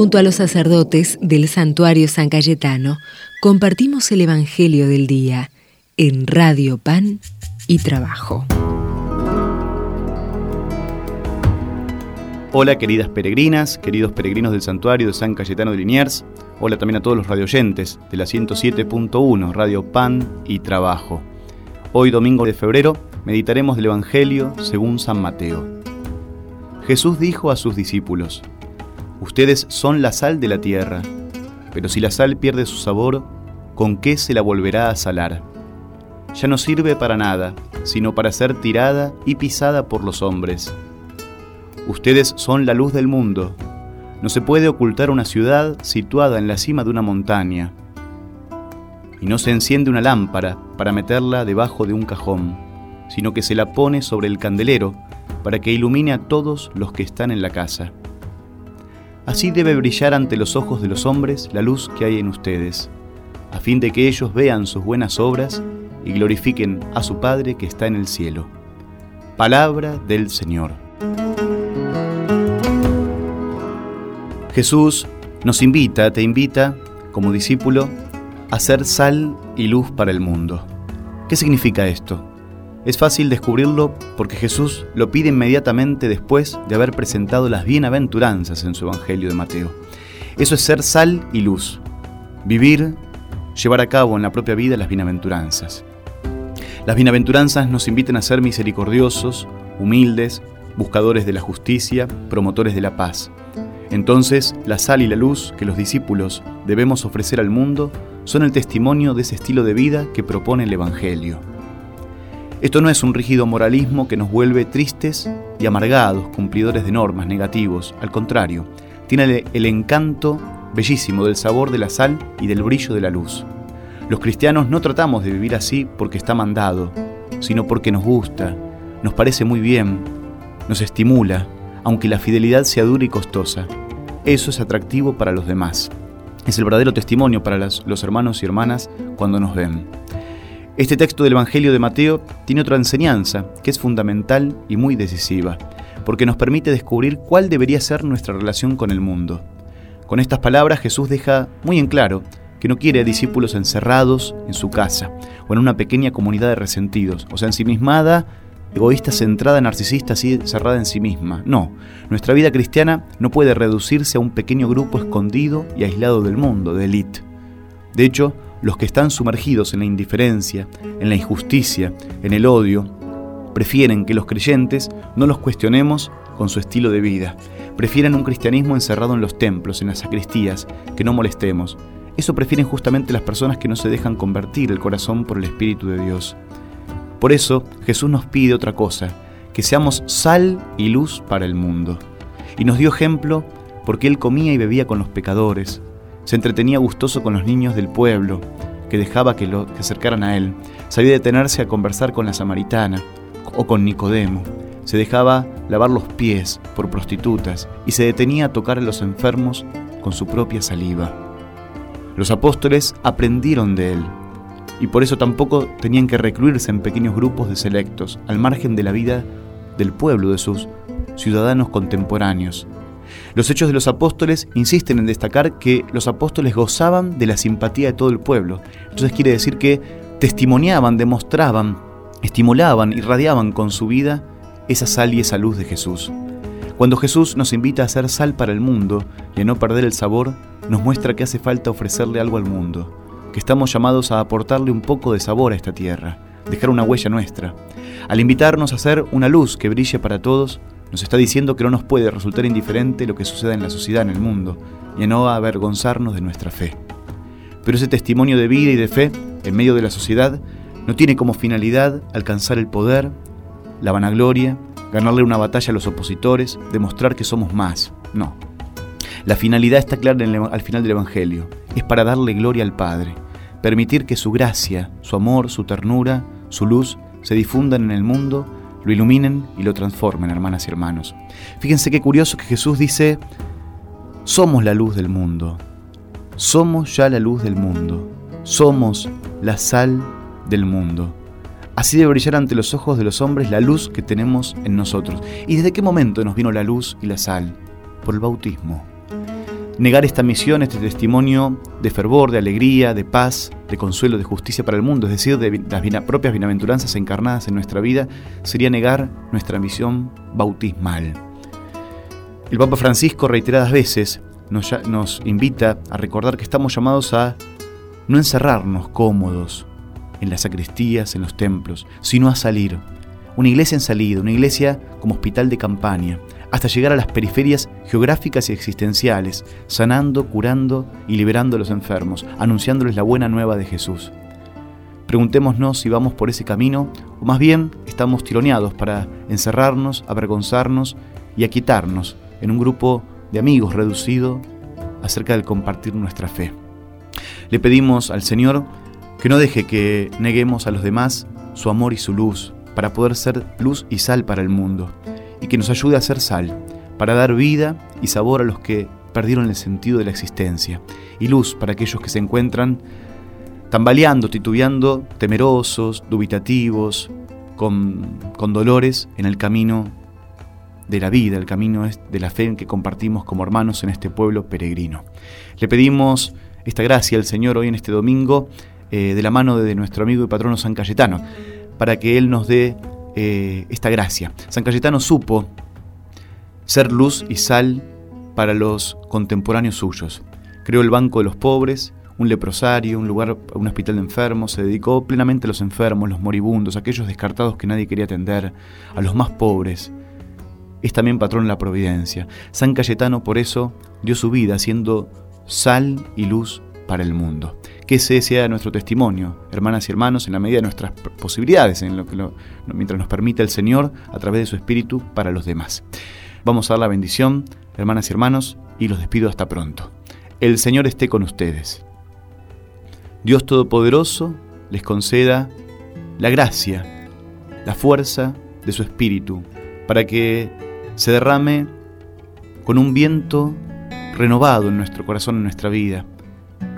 Junto a los sacerdotes del santuario San Cayetano, compartimos el Evangelio del Día en Radio Pan y Trabajo. Hola queridas peregrinas, queridos peregrinos del santuario de San Cayetano de Liniers. Hola también a todos los radioyentes de la 107.1 Radio Pan y Trabajo. Hoy domingo de febrero meditaremos del Evangelio según San Mateo. Jesús dijo a sus discípulos, Ustedes son la sal de la tierra, pero si la sal pierde su sabor, ¿con qué se la volverá a salar? Ya no sirve para nada, sino para ser tirada y pisada por los hombres. Ustedes son la luz del mundo. No se puede ocultar una ciudad situada en la cima de una montaña. Y no se enciende una lámpara para meterla debajo de un cajón, sino que se la pone sobre el candelero para que ilumine a todos los que están en la casa. Así debe brillar ante los ojos de los hombres la luz que hay en ustedes, a fin de que ellos vean sus buenas obras y glorifiquen a su Padre que está en el cielo. Palabra del Señor. Jesús nos invita, te invita, como discípulo, a ser sal y luz para el mundo. ¿Qué significa esto? Es fácil descubrirlo porque Jesús lo pide inmediatamente después de haber presentado las bienaventuranzas en su Evangelio de Mateo. Eso es ser sal y luz, vivir, llevar a cabo en la propia vida las bienaventuranzas. Las bienaventuranzas nos invitan a ser misericordiosos, humildes, buscadores de la justicia, promotores de la paz. Entonces, la sal y la luz que los discípulos debemos ofrecer al mundo son el testimonio de ese estilo de vida que propone el Evangelio. Esto no es un rígido moralismo que nos vuelve tristes y amargados, cumplidores de normas, negativos. Al contrario, tiene el encanto bellísimo del sabor de la sal y del brillo de la luz. Los cristianos no tratamos de vivir así porque está mandado, sino porque nos gusta, nos parece muy bien, nos estimula, aunque la fidelidad sea dura y costosa. Eso es atractivo para los demás. Es el verdadero testimonio para los hermanos y hermanas cuando nos ven. Este texto del Evangelio de Mateo tiene otra enseñanza que es fundamental y muy decisiva, porque nos permite descubrir cuál debería ser nuestra relación con el mundo. Con estas palabras Jesús deja muy en claro que no quiere discípulos encerrados en su casa o en una pequeña comunidad de resentidos, o sea, ensimismada egoísta, centrada, narcisista, así cerrada en sí misma. No, nuestra vida cristiana no puede reducirse a un pequeño grupo escondido y aislado del mundo, de élite. De hecho, los que están sumergidos en la indiferencia, en la injusticia, en el odio, prefieren que los creyentes no los cuestionemos con su estilo de vida. Prefieren un cristianismo encerrado en los templos, en las sacristías, que no molestemos. Eso prefieren justamente las personas que no se dejan convertir el corazón por el Espíritu de Dios. Por eso Jesús nos pide otra cosa, que seamos sal y luz para el mundo. Y nos dio ejemplo porque Él comía y bebía con los pecadores, se entretenía gustoso con los niños del pueblo, que dejaba que, lo, que acercaran a Él, sabía detenerse a conversar con la samaritana o con Nicodemo, se dejaba lavar los pies por prostitutas y se detenía a tocar a los enfermos con su propia saliva. Los apóstoles aprendieron de Él y por eso tampoco tenían que recluirse en pequeños grupos de selectos, al margen de la vida del pueblo, de sus ciudadanos contemporáneos. Los hechos de los apóstoles insisten en destacar que los apóstoles gozaban de la simpatía de todo el pueblo. Entonces quiere decir que testimoniaban, demostraban, estimulaban, irradiaban con su vida esa sal y esa luz de Jesús. Cuando Jesús nos invita a ser sal para el mundo y a no perder el sabor, nos muestra que hace falta ofrecerle algo al mundo que estamos llamados a aportarle un poco de sabor a esta tierra, dejar una huella nuestra. Al invitarnos a ser una luz que brille para todos, nos está diciendo que no nos puede resultar indiferente lo que suceda en la sociedad, en el mundo, y a no avergonzarnos de nuestra fe. Pero ese testimonio de vida y de fe en medio de la sociedad no tiene como finalidad alcanzar el poder, la vanagloria, ganarle una batalla a los opositores, demostrar que somos más. No. La finalidad está clara al final del Evangelio. Es para darle gloria al Padre, permitir que su gracia, su amor, su ternura, su luz se difundan en el mundo, lo iluminen y lo transformen, hermanas y hermanos. Fíjense qué curioso que Jesús dice, somos la luz del mundo, somos ya la luz del mundo, somos la sal del mundo. Así debe brillar ante los ojos de los hombres la luz que tenemos en nosotros. ¿Y desde qué momento nos vino la luz y la sal? Por el bautismo. Negar esta misión, este testimonio de fervor, de alegría, de paz, de consuelo, de justicia para el mundo, es decir, de las propias bienaventuranzas encarnadas en nuestra vida, sería negar nuestra misión bautismal. El Papa Francisco reiteradas veces nos, nos invita a recordar que estamos llamados a no encerrarnos cómodos en las sacristías, en los templos, sino a salir. Una iglesia en salida, una iglesia como hospital de campaña, hasta llegar a las periferias geográficas y existenciales, sanando, curando y liberando a los enfermos, anunciándoles la buena nueva de Jesús. Preguntémonos si vamos por ese camino o más bien estamos tironeados para encerrarnos, avergonzarnos y aquietarnos en un grupo de amigos reducido acerca del compartir nuestra fe. Le pedimos al Señor que no deje que neguemos a los demás su amor y su luz para poder ser luz y sal para el mundo y que nos ayude a ser sal, para dar vida y sabor a los que perdieron el sentido de la existencia, y luz para aquellos que se encuentran tambaleando, titubeando, temerosos, dubitativos, con, con dolores en el camino de la vida, el camino de la fe que compartimos como hermanos en este pueblo peregrino. Le pedimos esta gracia al Señor hoy en este domingo, eh, de la mano de nuestro amigo y patrono San Cayetano, para que Él nos dé eh, esta gracia. San Cayetano supo ser luz y sal para los contemporáneos suyos. Creó el Banco de los Pobres, un leprosario, un lugar, un hospital de enfermos, se dedicó plenamente a los enfermos, los moribundos, aquellos descartados que nadie quería atender, a los más pobres. Es también patrón de la providencia. San Cayetano por eso dio su vida siendo sal y luz para el mundo que ese sea nuestro testimonio, hermanas y hermanos, en la medida de nuestras posibilidades, en lo que mientras nos permita el Señor a través de su Espíritu para los demás. Vamos a dar la bendición, hermanas y hermanos, y los despido hasta pronto. El Señor esté con ustedes. Dios Todopoderoso les conceda la gracia, la fuerza de su Espíritu, para que se derrame con un viento renovado en nuestro corazón, en nuestra vida,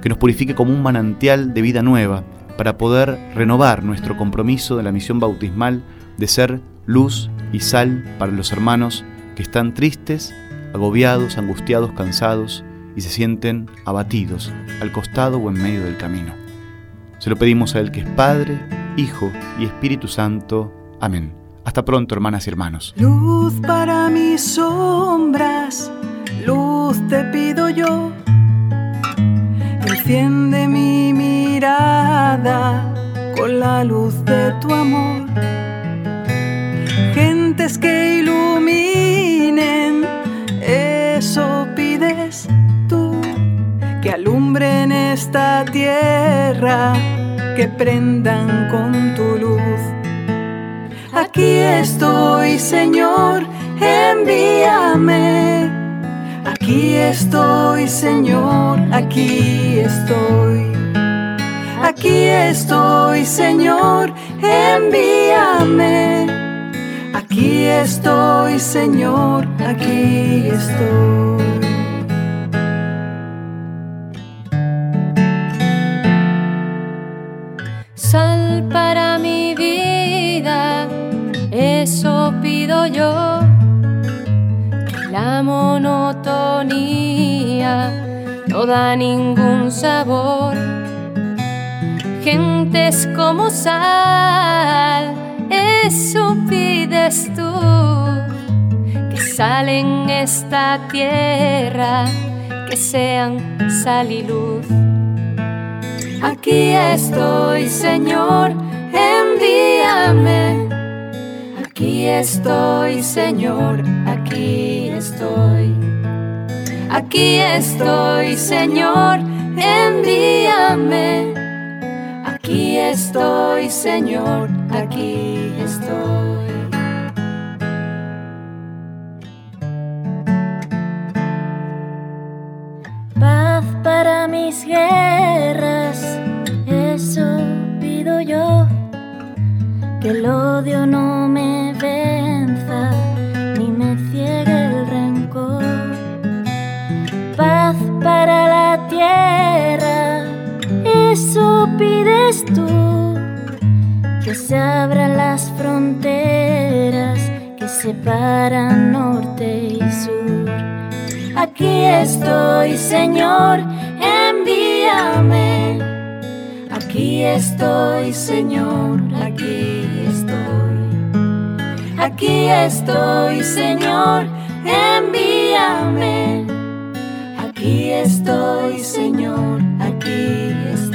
que nos purifique como un manantial de vida nueva para poder renovar nuestro compromiso de la misión bautismal de ser luz y sal para los hermanos que están tristes, agobiados, angustiados, cansados y se sienten abatidos al costado o en medio del camino. Se lo pedimos a Él que es Padre, Hijo y Espíritu Santo. Amén. Hasta pronto, hermanas y hermanos. Luz para mis sombras, luz te pido yo Enciende mi mirada con la luz de tu amor. Gentes que iluminen, eso pides tú. Que alumbren esta tierra, que prendan con tu luz. Aquí estoy, Señor, envíame Aquí estoy, Señor, aquí estoy. Aquí estoy, Señor, envíame. Aquí estoy, Señor, aquí estoy. Sal para mi vida, eso pido yo la monotonía no da ningún sabor. Gentes como sal, eso pides tú, que salen esta tierra, que sean sal y luz. Aquí estoy, Señor, envíame Aquí estoy, Señor, aquí estoy. Aquí estoy, Señor, envíame. Aquí estoy, Señor, aquí estoy. Paz para mis guerras, eso pido yo, que el odio no separan norte y sur. Aquí estoy, Señor, envíame. Aquí estoy, Señor, aquí estoy. Aquí estoy, Señor, envíame. Aquí estoy, Señor, aquí estoy.